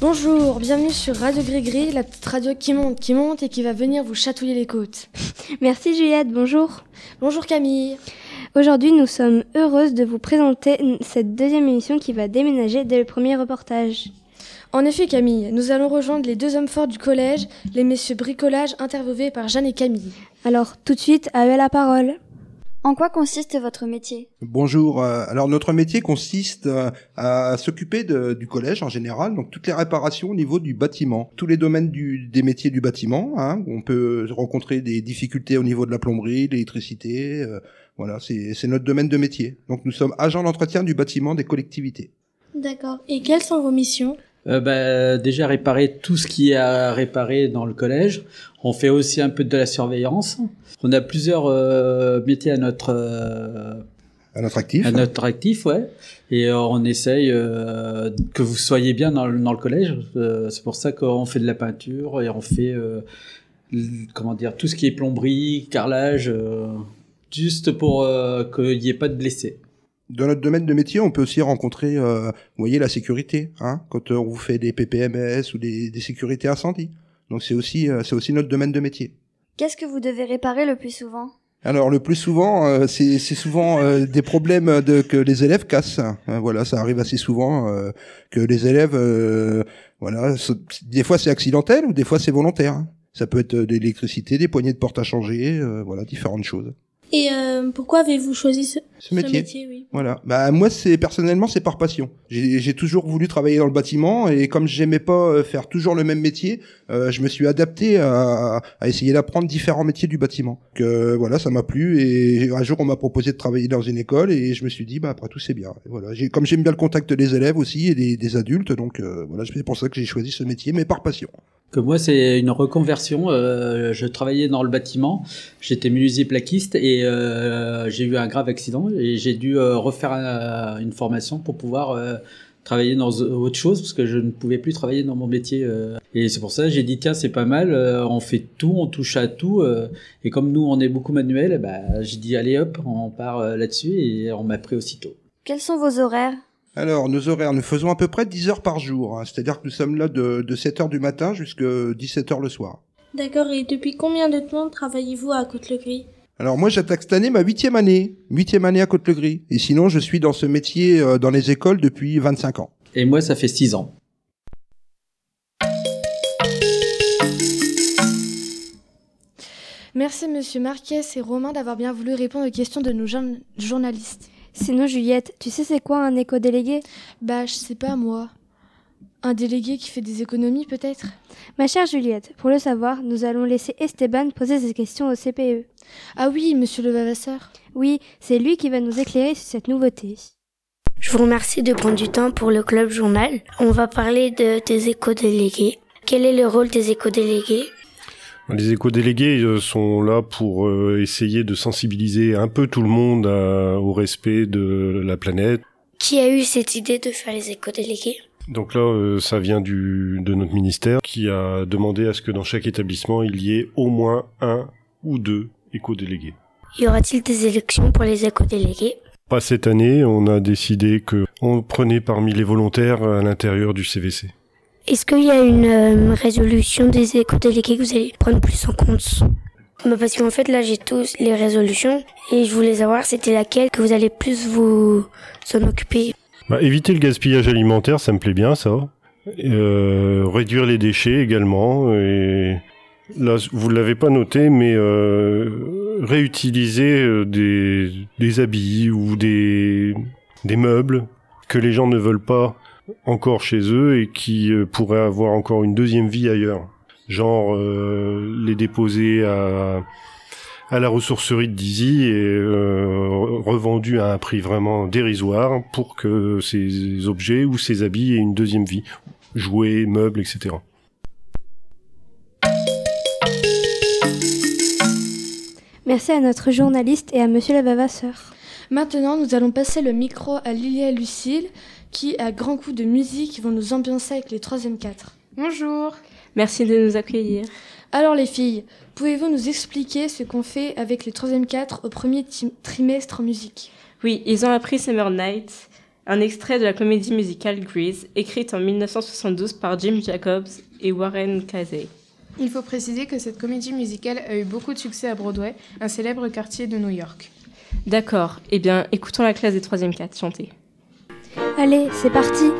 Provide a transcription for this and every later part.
Bonjour, bienvenue sur Radio Grégris, la petite radio qui monte, qui monte et qui va venir vous chatouiller les côtes. Merci Juliette, bonjour. Bonjour Camille. Aujourd'hui, nous sommes heureuses de vous présenter cette deuxième émission qui va déménager dès le premier reportage. En effet Camille, nous allons rejoindre les deux hommes forts du collège, les messieurs bricolage interviewés par Jeanne et Camille. Alors, tout de suite, à eux la parole. En quoi consiste votre métier? Bonjour. euh, Alors notre métier consiste euh, à s'occuper du collège en général, donc toutes les réparations au niveau du bâtiment, tous les domaines du- des métiers du bâtiment. Hein, où on peut rencontrer des difficultés au niveau de la plomberie, de l'électricité. euh, voilà, c'est notre domaine de métier. Donc nous sommes agents d'entretien du bâtiment des collectivités. D'accord. Et quelles sont vos missions? Euh, bah, déjà réparer tout ce qui est à réparer dans le collège. On fait aussi un peu de la surveillance. On a plusieurs euh, métiers à notre euh, À notre actif. à notre actif, ouais. Et euh, on essaye que vous soyez bien dans le, dans le collège. C'est pour ça qu'on fait de la peinture et on fait comment dire tout ce qui est plomberie, carrelage, juste pour qu'il n'y ait pas de blessés. Dans notre domaine de métier, on peut aussi rencontrer, euh, vous voyez, la sécurité, hein, quand euh, on vous fait des PPMS ou des, des sécurités incendie. Donc c'est aussi, euh, c'est aussi notre domaine de métier. Qu'est-ce que vous devez réparer le plus souvent? Alors le plus souvent, euh, c'est c'est souvent euh, des problèmes de, que les élèves cassent. Euh, voilà, ça arrive assez souvent euh, que les élèves, euh, voilà, des fois c'est accidentel ou des fois c'est volontaire. hein. Ça peut être de l'électricité, des poignées de porte à changer, euh, voilà, différentes choses. Et euh, pourquoi avez-vous choisi ce, Ce métier. oui? Voilà. Bah moi c'est personnellement c'est par passion. J'ai toujours voulu travailler dans le bâtiment et comme j'aimais pas euh, faire toujours le même métier, euh, je me suis adapté à, à essayer d'apprendre différents métiers du bâtiment. Que voilà, ça m'a plu et un jour on m'a proposé de travailler dans une école et je me suis dit bah après tout c'est bien. Et voilà, comme j'aime bien le contact des élèves aussi et des, des adultes donc euh, voilà, c'est pour ça que j'ai choisi ce métier mais par passion. Que moi, c'est une reconversion. Euh, je travaillais dans le bâtiment. J'étais menuisier plaquiste et euh, j'ai eu un grave accident et j'ai dû euh, refaire un- une formation pour pouvoir travailler dans autre chose parce que je ne pouvais plus travailler dans mon métier. Et c'est pour ça j'ai dit tiens, c'est pas mal. on fait tout, on touche à tout. et comme nous, on est beaucoup manuel, bah, j'ai dit allez hop, on part là-dessus et on m'a pris aussitôt. Quels sont vos horaires? Alors, nos horaires, nous faisons à peu près 10 heures par jour. hein. C'est-à-dire que nous sommes là de, de 7 heures du matin jusqu'à 17 heures le soir. D'accord. Et depuis combien de temps travaillez-vous à Côte-le-Gris? Alors moi j'attaque cette année ma huitième année, huitième année à Côte-le-Gris. Et sinon je suis dans ce métier euh, dans les écoles depuis 25 ans. Et moi, ça fait six ans. Merci Monsieur Marquez et Romain d'avoir bien voulu répondre aux questions de nos journ- journalistes. Sinon, Juliette, tu sais c'est quoi un éco-délégué? Bah, je sais pas moi. Un délégué qui fait des économies peut-être? Ma chère Juliette, pour le savoir, nous allons laisser Esteban poser ses questions au CPE. Ah oui, Monsieur le Vavasseur. Oui, c'est lui qui va nous éclairer sur cette nouveauté. Je vous remercie de prendre du temps pour le Club Journal. On va parler de, des éco-délégués. Quel est le rôle des éco-délégués? Les éco-délégués euh, sont là pour euh, essayer de sensibiliser un peu tout le monde à- au respect de la planète. Qui a eu cette idée de faire les éco-délégués? Donc là, euh, ça vient du, de notre ministère qui a demandé à ce que dans chaque établissement, il y ait au moins un ou deux éco-délégués. Y aura-t-il des élections pour les éco-délégués? Pas cette année, on a décidé que on prenait parmi les volontaires à l'intérieur du CVC. Est-ce qu'il y a une euh, résolution des éco-délégués que vous allez prendre plus en compte? Bah Parce qu'en fait, là, j'ai tous les résolutions et je voulais savoir c'était laquelle que vous allez plus vous en occuper? Bah, éviter le gaspillage alimentaire, ça me plaît bien, ça. Euh, réduire les déchets également. Et là, vous l'avez pas noté, mais euh, réutiliser des, des habits ou des, des meubles que les gens ne veulent pas encore chez eux et qui euh, pourraient avoir encore une deuxième vie ailleurs. Genre euh, les déposer à la ressourcerie de Dizzy et euh, revendu à un prix vraiment dérisoire pour que ces objets ou ces habits aient une deuxième vie. Jouets, meubles, etc. Merci à notre journaliste et à Monsieur le Vavasseur. Maintenant, nous allons passer le micro à Lilia et Lucille, qui, à grands coups de musique, vont nous ambiancer avec les 3e 4. Bonjour. Merci de nous accueillir. Alors les filles, pouvez-vous nous expliquer ce qu'on fait avec les 3e 4 au premier trimestre en musique? Oui, ils ont appris Summer Nights, un extrait de la comédie musicale Grease, écrite en 1972 par Jim Jacobs et Warren Casey. Il faut préciser que cette comédie musicale a eu beaucoup de succès à Broadway, un célèbre quartier de New York. D'accord, eh bien, écoutons la classe des 3e 4 chanter. Allez, c'est parti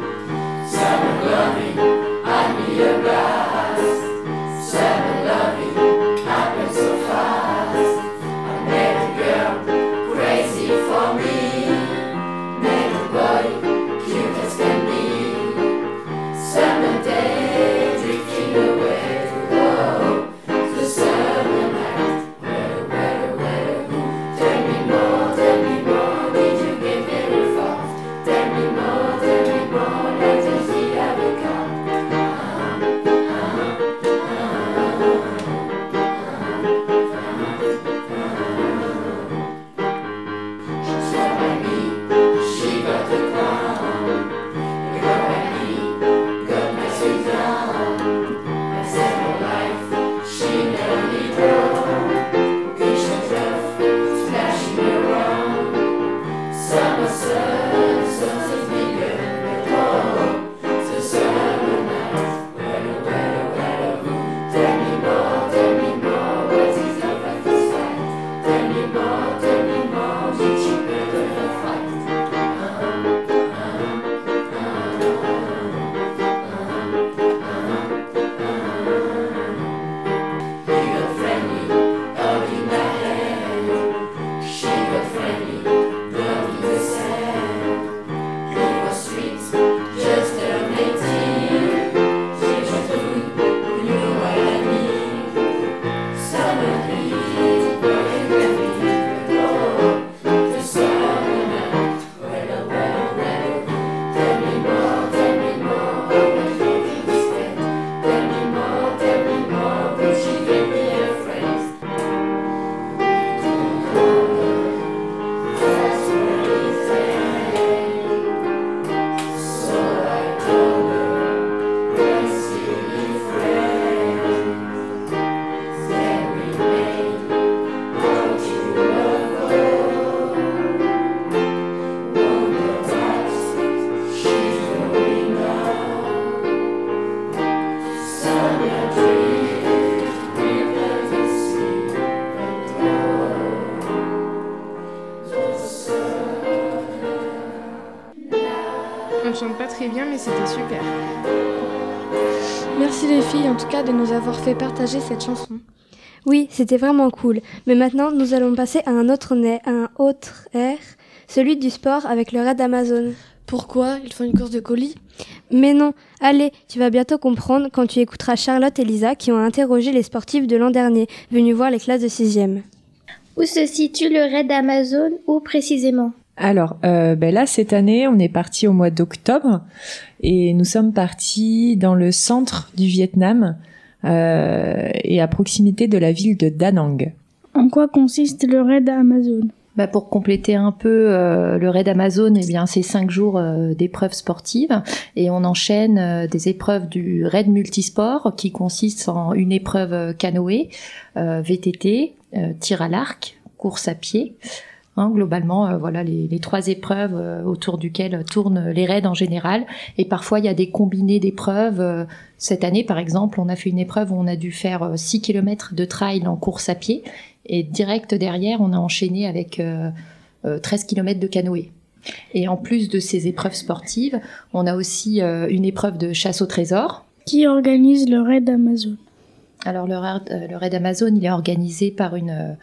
c'était super. Merci les filles en tout cas de nous avoir fait partager cette chanson. Oui, c'était vraiment cool. Mais maintenant, nous allons passer à un autre, nez, à un autre air, celui du sport avec le raid Amazon. Pourquoi? Ils font une course de colis? Mais non, allez, tu vas bientôt comprendre quand tu écouteras Charlotte et Lisa qui ont interrogé les sportifs de l'an dernier, venus voir les classes de 6e. Où se situe le raid Amazon Où précisément? Alors, euh, ben là, cette année, on est parti au mois d'octobre et nous sommes partis dans le centre du Vietnam euh, et à proximité de la ville de Da Nang. En quoi consiste le raid Amazon? Bah pour compléter un peu euh, le raid Amazon, eh bien c'est cinq jours euh, d'épreuves sportives et on enchaîne euh, des épreuves du raid multisport qui consiste en une épreuve canoë, euh, VTT, euh, tir à l'arc, course à pied. Hein, globalement, euh, voilà les, les trois épreuves euh, autour duquel tournent les raids en général. Et parfois, il y a des combinés d'épreuves. Euh, Cette année, par exemple, on a fait une épreuve où on a dû faire euh, 6 km de trail en course à pied. Et direct derrière, on a enchaîné avec euh, euh, 13 km de canoë. Et en plus de ces épreuves sportives, on a aussi euh, une épreuve de chasse au trésor. Qui organise le raid Amazon Alors le raid, euh, le raid Amazon, il est organisé par une,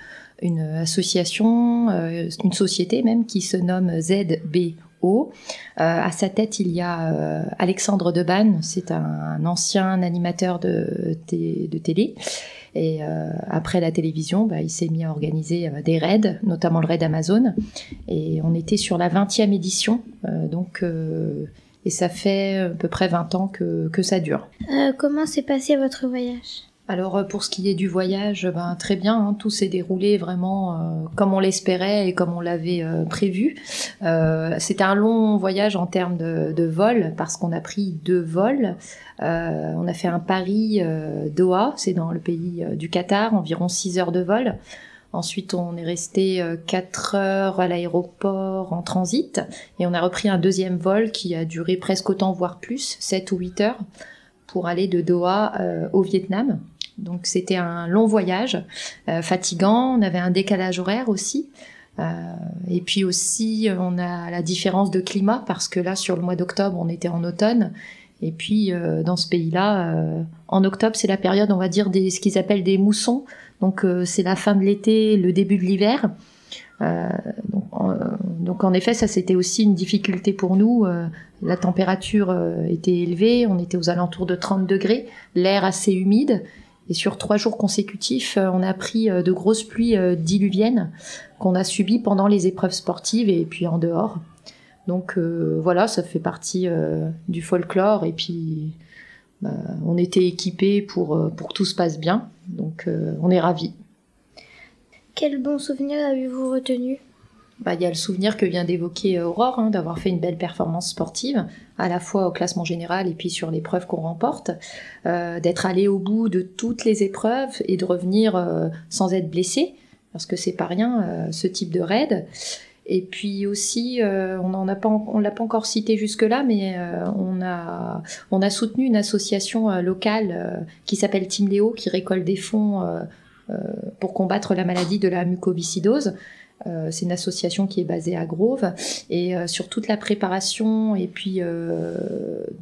euh, association, euh, une société même qui se nomme ZBO. Euh, à sa tête, il y a Alexandre Debanne, c'est un, ancien animateur de, té- de télé. Et après la télévision, bah, il s'est mis à organiser des raids, notamment le raid Amazon. Et on était sur la 20e édition, donc et ça fait à peu près 20 ans que, ça dure. Comment s'est passé votre voyage? Alors euh, pour ce qui est du voyage, ben, très bien, hein, tout s'est déroulé vraiment euh, comme on l'espérait et comme on l'avait euh, prévu. Euh, C'était un long voyage en termes de, de vol parce qu'on a pris deux vols. Euh, on a fait un Paris-Doha, c'est dans le pays euh, du Qatar, environ 6 heures de vol. Ensuite, on est resté 4 heures à l'aéroport en transit et on a repris un deuxième vol qui a duré presque autant, voire plus, 7 ou 8 heures pour aller de Doha euh, au Vietnam. Donc c'était un long voyage, euh, fatigant, on avait un décalage horaire aussi. Euh, et puis aussi, on a la différence de climat parce que là, sur le mois d'octobre, on était en automne. Et puis, euh, dans ce pays-là, en octobre, c'est la période, on va dire, des, ce qu'ils appellent des moussons. Donc, c'est la fin de l'été, le début de l'hiver. Donc, en, effet, ça, c'était aussi une difficulté pour nous. La température était élevée, on était aux alentours de 30 degrés, l'air assez humide. Et sur trois jours consécutifs, euh, on a pris euh, de grosses pluies euh, diluviennes qu'on a subies pendant les épreuves sportives et puis en dehors. Donc voilà, ça fait partie du folklore et puis on était équipés pour, pour que tout se passe bien. Donc on est ravis. Quel bon souvenir avez-vous retenu? Bah, Il y a le souvenir que vient d'évoquer Aurore, hein, d'avoir fait une belle performance sportive, à la fois au classement général et puis sur l'épreuve qu'on remporte, euh, d'être allé au bout de toutes les épreuves et de revenir euh, sans être blessé, parce que c'est pas rien euh, ce type de raid. Et puis aussi, euh, on ne pas, on l'a pas encore cité jusque-là, mais euh, on, a, on a soutenu une association euh, locale euh, qui s'appelle Team Léo, qui récolte des fonds euh, euh, pour combattre la maladie de la mucoviscidose. Euh, c'est une association qui est basée à Grove et euh, sur toute la préparation et puis euh,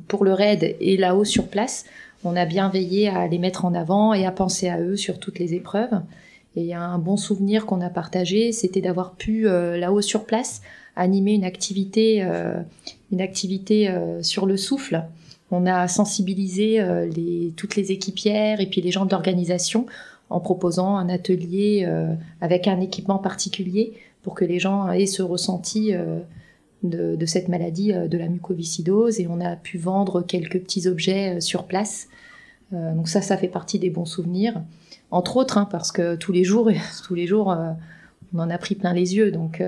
pour le raid et là-haut sur place, on a bien veillé à les mettre en avant et à penser à eux sur toutes les épreuves. Et un bon souvenir qu'on a partagé, c'était d'avoir pu euh, là-haut sur place animer une activité, euh, une activité euh, sur le souffle. On a sensibilisé les, toutes les équipières et puis les gens de l'organisation en proposant un atelier euh, avec un équipement particulier pour que les gens aient ce ressenti euh, de, cette maladie euh, de la mucoviscidose. Et on a pu vendre quelques petits objets sur place. Donc ça, ça fait partie des bons souvenirs. Entre autres, hein, parce que tous les jours, tous les jours, on en a pris plein les yeux. Donc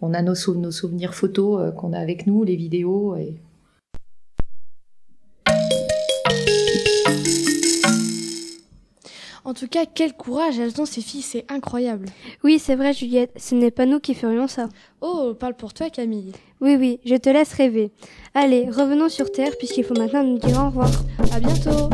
on a nos, nos souvenirs photos qu'on a avec nous, les vidéos. Et En tout cas, quel courage elles ont ces filles, c'est incroyable. Oui, c'est vrai, Juliette, ce n'est pas nous qui ferions ça. Oh, parle pour toi, Camille. Oui, oui, je te laisse rêver. Allez, revenons sur Terre puisqu'il faut maintenant nous dire au revoir. À bientôt.